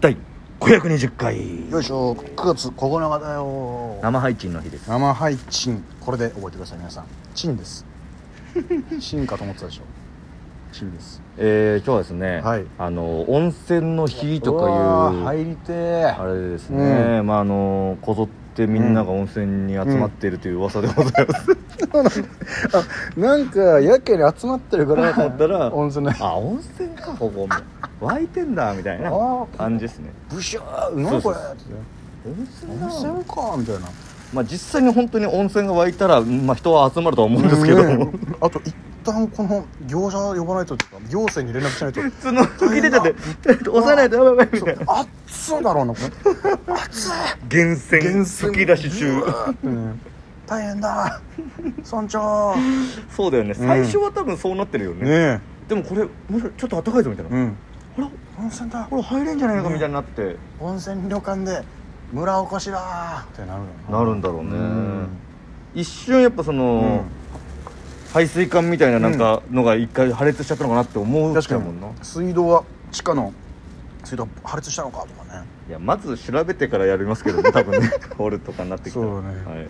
第520回。よいしょ。9月9日だよ。生配信の日です。生配信。これで覚えてください皆さん。チンです。チンかと思ってたでしょ。チンです。えー、今日はですね、はい。あの温泉の日とかいう入りてー。あれでですね、まああのこぞってみんなが温泉に集まっているという噂でございます、あなんかやけに集まってるから 思ったら温泉ねあ温泉かここ湧いてんだみたいな感じですね。ブシュー何これ温泉だ温泉かみたいな。まあ実際に本当に温泉が湧いたら、まあ、人は集まるとは思うんですけど。も、ねあと一旦この業者呼ばないとっていうか行政に連絡しないと。普通の吹き出ちゃって押さないとやばいやばいみたいな。熱いだろうなこれ。熱い。源泉源泉。吹き出し中。大変だ。村長。そうだよね。最初は多分そうなってるよね、ねでもこれちょっと暖かいぞみたいな、えうんほら温泉だ。これ入れんじゃないのかみたいになって、温泉旅館で村おこしだってなるな。るんだろうね。うん。一瞬やっぱその、排水管みたいななんかのが一回破裂しちゃったのかなって思う確かに。もんな水道は地下の水道破裂したのかとかね。いやまず調べてからやりますけどね多分ね。掘るとかになってきたら。そうね。はい、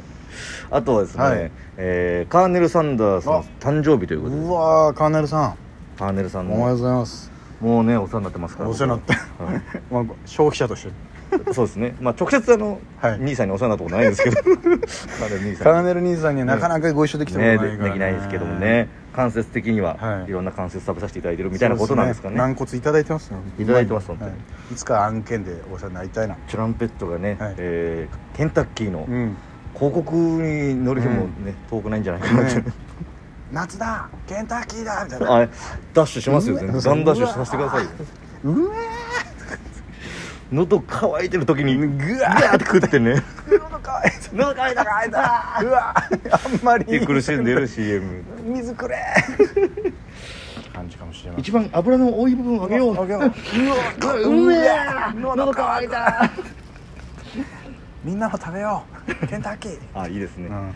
あとはですね、はい。えーカーネル・サンダースのあ。誕生日ということで。うわーカーネルさん。カーネルさんの。おはようございますもうねお世話になってますから。お世話になって。はい。まあ消費者として。そうですね。まあ直接あの、はい。兄さんにお世話になったことないんですけど。カーネル兄さんに。はなかなかご一緒できたことないでできないですけどもね。間接的には、はい。い、ろんな関節食べさせていただいてるみたいなことなんですかね。軟骨いただいてますよいただいてます本当に。はいいつか案件でお世話になりたいな。トランペットがね、はい。えーケンタッキーのうん。広告に乗る日もね、遠くないんじゃないかなって、ね夏だケンタッキーだみたいな。あれダッシュしますようわ全然。ガンダッシュさせてくださいよ。うめ喉乾いてる時にグワー。って食ってね。え喉かいた。喉乾いた。乾いた。うわあんまり。苦しんでる CM 水くれ感じかもしれ。な い一番油の多い部分をあげよう。あげよう。めえ喉乾いた。みんなも食べよう。ケンタッキー。あいいですね、うん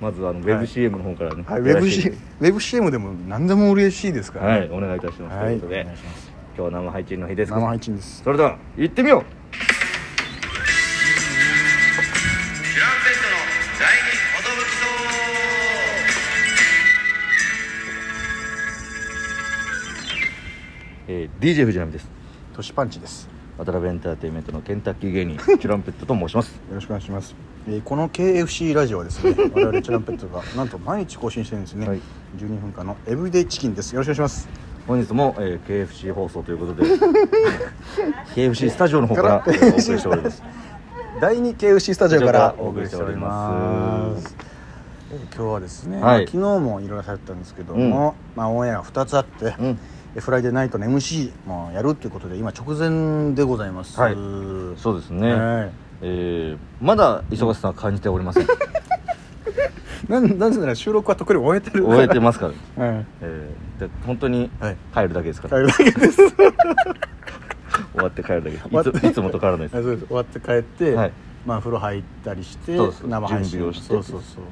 まずあのウェブ CM の方からね、はい、ウェブ C ウェブ CM でも何でも嬉しいですから、はいお願いいたします、はい、ということで今日は生配信の日です。生配信です。それでは行ってみよう。えー、DJ 藤波です。トシパンチです渡辺エンターテインメントのケンタッキー芸人 チュランペットと申します。よろしくお願いします、えーこの KFC ラジオはですね 我々チュランペットがなんと毎日更新してるんですね、はい。12分間のエブリデイチキンです。よろしくお願いします。本日も、えー、KFC 放送ということで KFC スタジオの方からえーお送りしております。第2 KFC スタジオからおお送送りしてておりまます。えー今日はですね、はい。まあ昨日もいろいろされてたんですけども、まあ、オンエアが2つあって、うん。えフライデーナイトの MC もやるっていうことで今直前でございます。はい。そうですね、はい。えーまだ忙しさは感じておりません。なんなぜなら収録は特に終えてる終えてますから、はい。えーで本当にはい。帰るだけですから、帰るだけです。終わって帰るだけ。いついつもと変わらないです。終わって帰って、はいまあ風呂入ったりして生配信をしてそうそうそう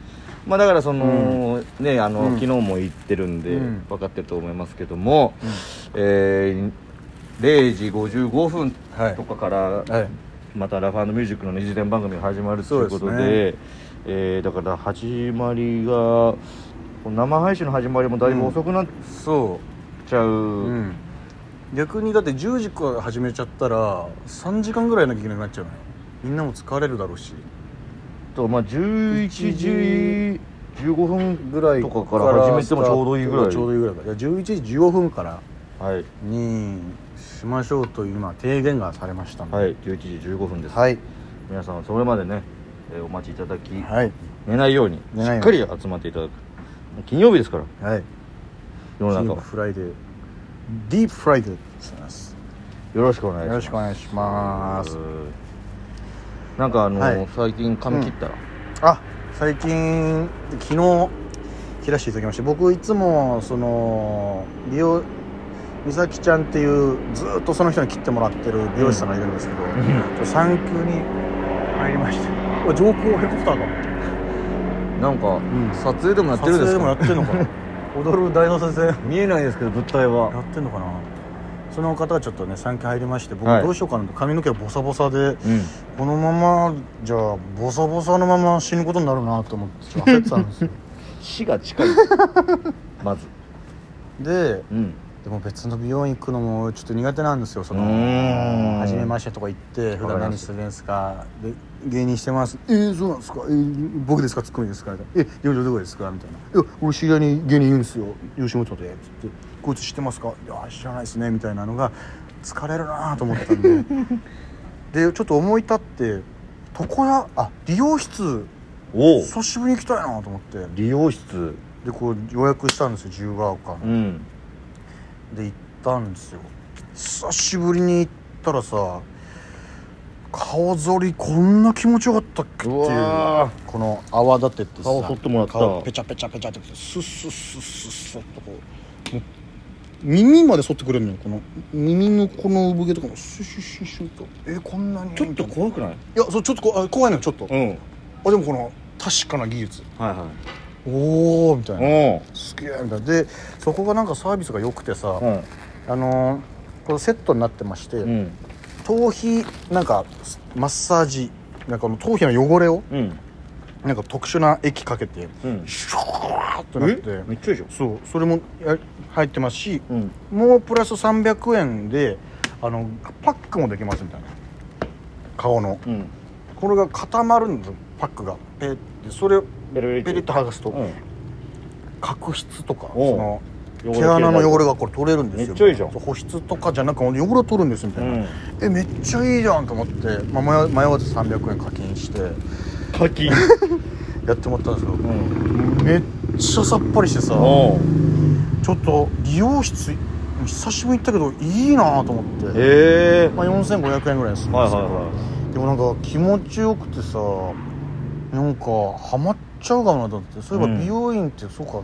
まあだからその、ねあの、うん昨日も言ってるんで、うん分かってると思いますけども、うんえー0時55分はいとかから、はいまたラフミュージックの二次元番組が始まるということでですえーだから始まりが生配信の始まりもだいぶ遅くなっそちゃう、う、うん、逆にだって10時から始めちゃったら3時間ぐらいなきゃいけなくなっちゃうのよみんなも疲れるだろうし。とまあ11時15分ぐらいとかから始めてもちょうどいいぐらい。ちょうどいいぐらいか。いや11時15分からはい、にしましょうという今提言がされましたので。はい、11時15分です、はい。皆さんはそれまでね、えーお待ちいただき、はい。寝ないようにしっかり集まっていただく。金曜日ですから。はい。世の中フライデー。ディープフライデーよろしくお願いします。よろしくお願いしますなんかあの、はい。最近髪切ったら、あ最近昨日切らせていただきまして僕いつもその美容美咲ちゃんっていうずっとその人に切ってもらってる美容師さんがいるんですけど、ちょっと産休に入りましてうわ上空ヘリコプターが。なんか、ん。撮影でもやってるんですか？撮影でもやってんのかな？踊る大の先生。見えないですけど物体は。やってんのかな？その方がちょっとね産休入りまして僕はい。どうしようかなと。髪の毛がボサボサでうん。このままじゃあボサボサのまま死ぬことになるなと思って 焦ってたんですよ。死が近い。まず。でうん。でも別の美容院行くのもちょっと苦手なんですよそうのーん初めましてとか行って普段何してるんですか？で芸人してます。えー、そうなんですか？えー、僕ですか？ツッコミですか？みたいな。え事務所どこですか？みたいな。いや俺知り合いに芸人いるんですよ。吉本で。つって。こいつ知ってますか？いや知らないですね。みたいなのが疲れるなと思ってたんで。でちょっと思い立って床屋あ理容室。久しぶりに行きたいなと思って。理容室。でこう予約したんですよ。自由が丘の。うん。で行ったんですよ。久しぶりに行ったらさ顔剃りこんな気持ちよかったっけっていうこの泡立てってさ顔剃ってもらった。顔ペチャペチャペチャってスッスッスッスッスッとこう耳まで剃ってくれるのよこの耳のこの産毛とかもシュシュシュシュと。えこんなに。ちょっと怖くない？い？やそうちょっとこあ怖いのよちょっと。うん。あでもこの確かな技術。はいはい。おおみたいな。おすげえみたいな。でそこがなんかサービスが良くてさ、うん。あのーこのセットになってまして、うん。頭皮なんかマッサージなんかこの頭皮の汚れをうん。なんか特殊な液かけてうん。シュワーッとなってめっちゃいいじゃん。そうそれもや入ってますしうん。もうプラス300円であのパックもできますみたいな。顔の。うん。これが固まるんですよパックが。ペッてそれをペリッと剥がすと、うん。角質とかその毛穴の汚れがこれ取れるんですよ。めっちゃいいじゃん。保湿とかじゃなく汚れを取るんですみたいな、うん。えめっちゃいいじゃんと思って、まあ、迷迷わず300円課金して。課金。やってもらったんですけどうん。めっちゃさっぱりしてさおちょっと理容室久しぶりに行ったけどいいなと思って、へえ。まあ、4500円ぐらいです。るんですけど、はいはい。はでもなんか気持ちよくてさなんかハマっちゃうかもなと思って。そういえばうん。美容院ってそうか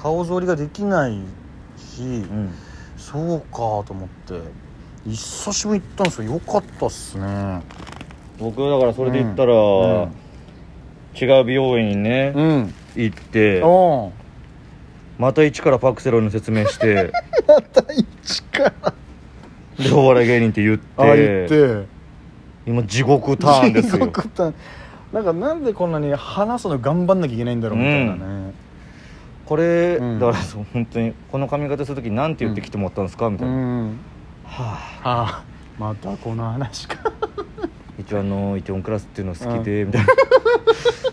顔剃りができないし、うん。そうかと思って。久しぶりに行ったんですよ。よかったっすね。僕だからそれで言ったら、うん。違う美容院にね、うん。行っておまた一からパクセロイの説明して また一から。でお笑い芸人って言ってあ言って。今地獄ターンですよ。地獄ターン。なんかなんでこんなに話すの頑張んなきゃいけないんだろうみたいなね、これ、うん。だから本当にこの髪型する時なんて言ってきてもらったんですか？みたいな、うん。はあ。はあ。またこの話か。一応あのイテウォンクラスっていうの好きで、みたいな。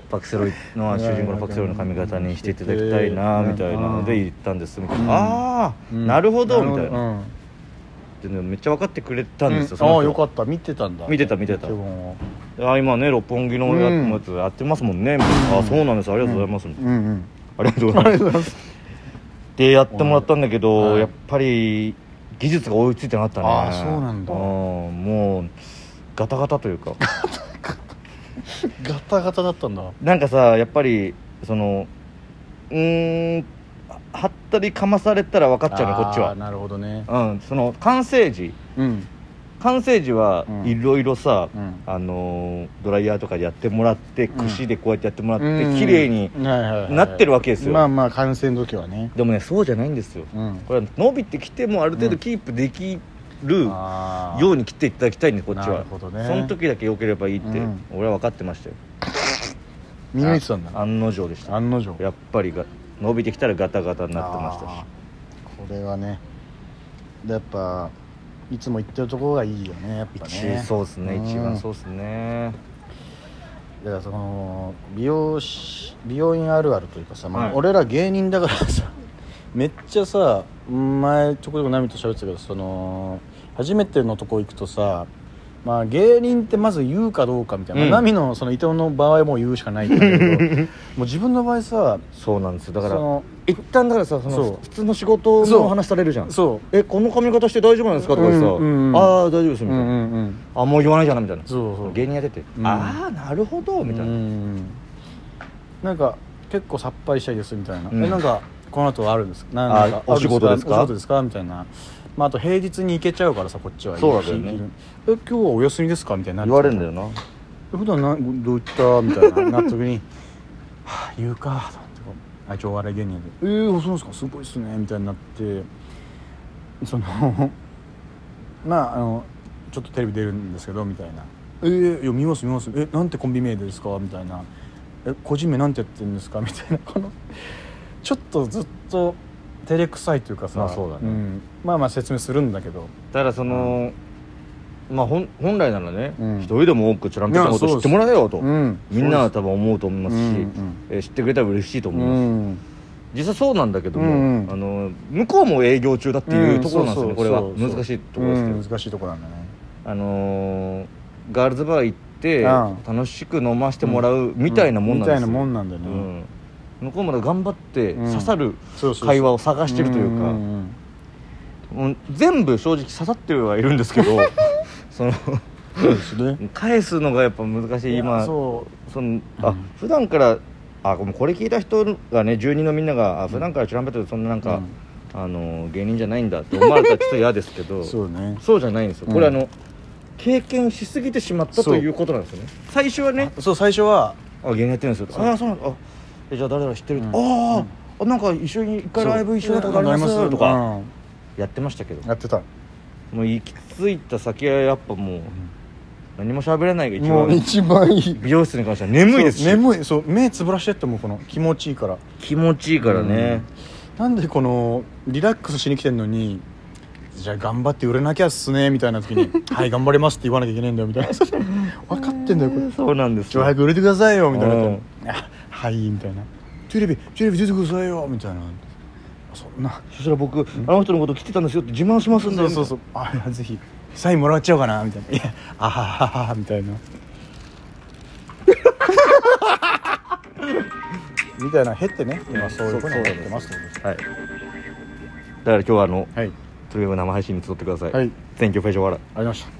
パクセロイの主人公のパクセロイの髪型にしていただきたいなみたいなので言ったんです。みたいな、うん。ああ、うん。なるほどみたいな、うん。でねめっちゃ分かってくれたんですよ、うん。ああよかった。見てたんだ。見てた見てた。あ今ね六本木のやってますもんね、あそうなんです。ありがとうございます、うんうんありがとうございます。でやってもらったんだけど、はい。やっぱり技術が追いついてなかったね。あーそうなんだ。うんもうガタガタというか。ガタガタだったんだ。なんかさやっぱりそのうーんはったりかまされたら分かっちゃうのこっちは。なるほどね。うんその完成時うん完成時はうん。いろいろさ、うん。あのードライヤーとかでやってもらってうん。櫛でこうやってやってもらって、うん。綺麗になってるわけですよ。まあまあ感染の時はね。でもねそうじゃないんですよ。うん。これは伸びてきてもある程度キープできるように切っていただきたいんでこっちなはね。その時だけ良ければいいって、うん。俺は分かってましたよ。見抜いてたんだ案の定でした。案の定。やっぱりが伸びてきたらガタガタになってましたし。これはね。でやっぱいつも行ってるところがいいよねやっぱね。一そうですねん。一番そうですね。だからその美容師美容院あるあるというかさ、まあはい。俺ら芸人だからさ めっちゃさ前ちょこちょこナミと喋ってたけどその初めてのとこ行くとさまあ芸人ってまず言うかどうかみたいな、うん。ナミのその伊藤の場合はもう言うしかないんだけど。もう自分の場合さそうなんです。よだからその一旦だからさその普通の仕事の話されるじゃん。そえこの髪型して大丈夫なんですかとかでさ、うんうんうん。ああ大丈夫ですうみたいな、うんうんうん。あもう言わないじゃんみたいな。そうそう。芸人やってて、うん。ああなるほどみたいな、うんなんか結構さっぱりしたいですみたいな、うん。えなんかこの後あるんですなんか？お仕事ですか？お仕事ですか？みたいなまあ、あと平日に行けちゃうからさこっちは。そうだよね。昼え今日はお休みですか？みたいにな言われるんだよな。え普段などういった？みたいな。なった時に。はあ言うかと思って。こうあ一応お笑い芸人で「えー、そうですか？すごいっすね」みたいになって。その まああのちょっとテレビ出るんですけどみたいな「えー、いや見ます見ます。えなんてコンビ名ですか?」みたいな「え個人名なんてやってるんですか?」みたいな。このちょっとずっと照れくさいというかさ、まあそうだね。ん。まあまあ説明するんだけど。ただその、まあ本本来ならね、うん。一人でも多くチュランペットのこと知ってもらえよと、うん。みんなは多分思うと思いますし、うんうんえー知ってくれたら嬉しいとう思います、ん。実際そうなんだけども、うんうん。あの向こうも営業中だっていうところなんですよね、うんこれは。難しいところですけど、うん。難しいところなんだね。あのーガールズバー行ってうん。楽しく飲ませてもらうみたいなもんなんですよ、みたいなもんなんだよね。うん向こうまで頑張ってうん。刺さる会話を探してるというか、んんもう全部正直刺さってはいるんですけど その返すのがやっぱ難しい。今そそのあ、うん。普段からあもうこれ聞いた人がね住人のみんながあ普段からチュランペットでそんななんか、あの芸人じゃないんだって思われたらちょっと嫌ですけどうそうね。そうじゃないんですよ、うん。これあの経験しすぎてしまったということなんですよね。最初はねそう最初はあ芸人やってるんですよ。ああそうなんだ。あえじゃあ誰々知ってる、うん。あーあなんか一緒に一回ライブ一緒になったことあります。とか。うん。やってましたけど。やってた。もう行き着いた先はやっぱもう何も喋れないが一番。一番いい。美容室に関しては眠いです眠い。そう目つぶらしてってもこの気持ちいいから。気持ちいいからね、なんでこのリラックスしに来てんのにじゃあ頑張って売れなきゃっすねみたいな時に「はい頑張ります」って言わなきゃいけないんだよみたいな。分かってんだよこれ。そうなんですちょ早く売れてくださいよみたいな。うん。あ はいみたいな。テレビテレビ出てくださいよみたいな。そんな。そしたら僕あの人のこと来てたんですよって自慢しますんでそうそうそう。あいやぜひ。サインもらっちゃおうかなみたいな。いやあははははみたいな。みたいな減ってね。今そういうふうに思ってます。はい。だから今日はあのはい。とりあえず生配信に集ってください、はい。Thank you フェイジョワラありました